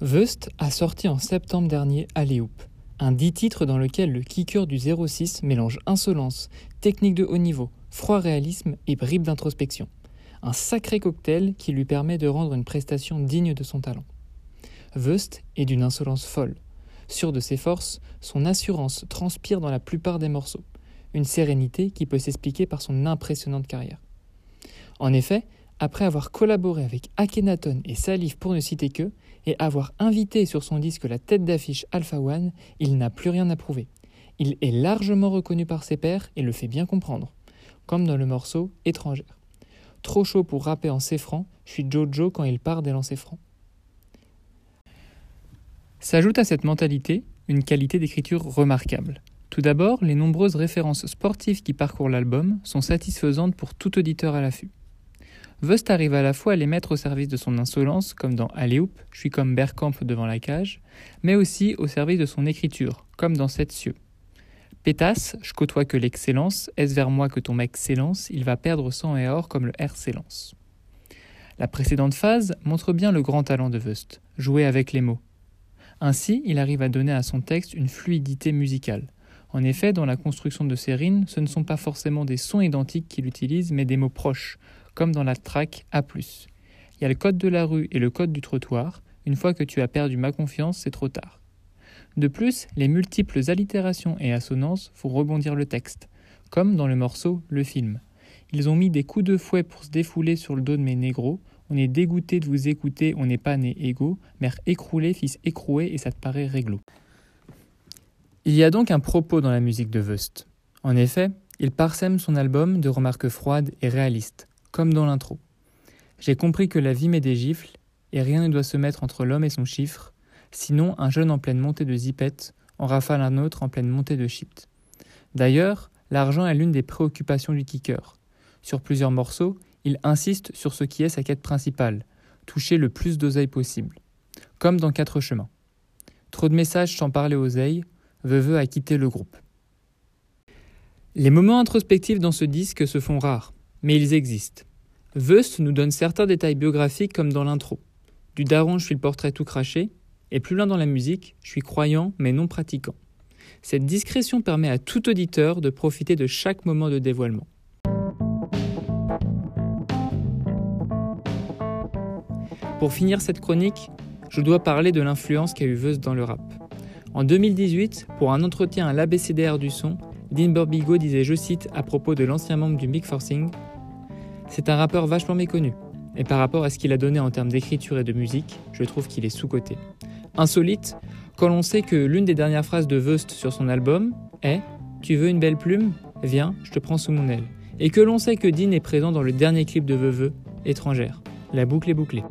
Wust a sorti en septembre dernier Aléoup, un dix titres dans lequel le kicker du 06 mélange insolence, technique de haut niveau, froid réalisme et bribes d'introspection. Un sacré cocktail qui lui permet de rendre une prestation digne de son talent. Wust est d'une insolence folle. Sûr de ses forces, son assurance transpire dans la plupart des morceaux, une sérénité qui peut s'expliquer par son impressionnante carrière. En effet, après avoir collaboré avec Akhenaton et Salif pour ne citer que, et avoir invité sur son disque la tête d'affiche Alpha One, il n'a plus rien à prouver. Il est largement reconnu par ses pairs et le fait bien comprendre, comme dans le morceau Étrangère. Trop chaud pour rapper en francs, je suis Jojo quand il part des lancers francs. S'ajoute à cette mentalité une qualité d'écriture remarquable. Tout d'abord, les nombreuses références sportives qui parcourent l'album sont satisfaisantes pour tout auditeur à l'affût. Vust arrive à la fois à les mettre au service de son insolence, comme dans Aléoup, je suis comme Bergkamp devant la cage, mais aussi au service de son écriture, comme dans Sept cieux. Pétasse, je côtoie que l'excellence, est-ce vers moi que ton mec s'élance, il va perdre sang et or comme le R s'élance. La précédente phase montre bien le grand talent de Wust, jouer avec les mots. Ainsi, il arrive à donner à son texte une fluidité musicale. En effet, dans la construction de ses rimes, ce ne sont pas forcément des sons identiques qu'il utilise, mais des mots proches, comme dans la track A+. Il y a le code de la rue et le code du trottoir. Une fois que tu as perdu ma confiance, c'est trop tard. De plus, les multiples allitérations et assonances font rebondir le texte, comme dans le morceau Le film. Ils ont mis des coups de fouet pour se défouler sur le dos de mes négros. On est dégoûté de vous écouter, on n'est pas né égaux. Mère écroulée, fils écroué, et ça te paraît réglo. Il y a donc un propos dans la musique de Wust. En effet, il parsème son album de remarques froides et réalistes comme dans l'intro. J'ai compris que la vie met des gifles, et rien ne doit se mettre entre l'homme et son chiffre, sinon un jeune en pleine montée de zipette en rafale un autre en pleine montée de shift. D'ailleurs, l'argent est l'une des préoccupations du kicker. Sur plusieurs morceaux, il insiste sur ce qui est sa quête principale, toucher le plus d'oseille possible. Comme dans Quatre chemins. Trop de messages sans parler oseille, Veuve a quitté le groupe. Les moments introspectifs dans ce disque se font rares mais ils existent. Wust nous donne certains détails biographiques comme dans l'intro. Du daron, je suis le portrait tout craché, et plus loin dans la musique, je suis croyant mais non pratiquant. Cette discrétion permet à tout auditeur de profiter de chaque moment de dévoilement. Pour finir cette chronique, je dois parler de l'influence qu'a eu Wust dans le rap. En 2018, pour un entretien à l'ABCDR du son, Dean Burbigo disait, je cite, à propos de l'ancien membre du Big Forcing C'est un rappeur vachement méconnu, et par rapport à ce qu'il a donné en termes d'écriture et de musique, je trouve qu'il est sous-coté. Insolite, quand l'on sait que l'une des dernières phrases de Wust sur son album est Tu veux une belle plume? Viens, je te prends sous mon aile. Et que l'on sait que Dean est présent dans le dernier clip de Veveux, Étrangère. La boucle est bouclée.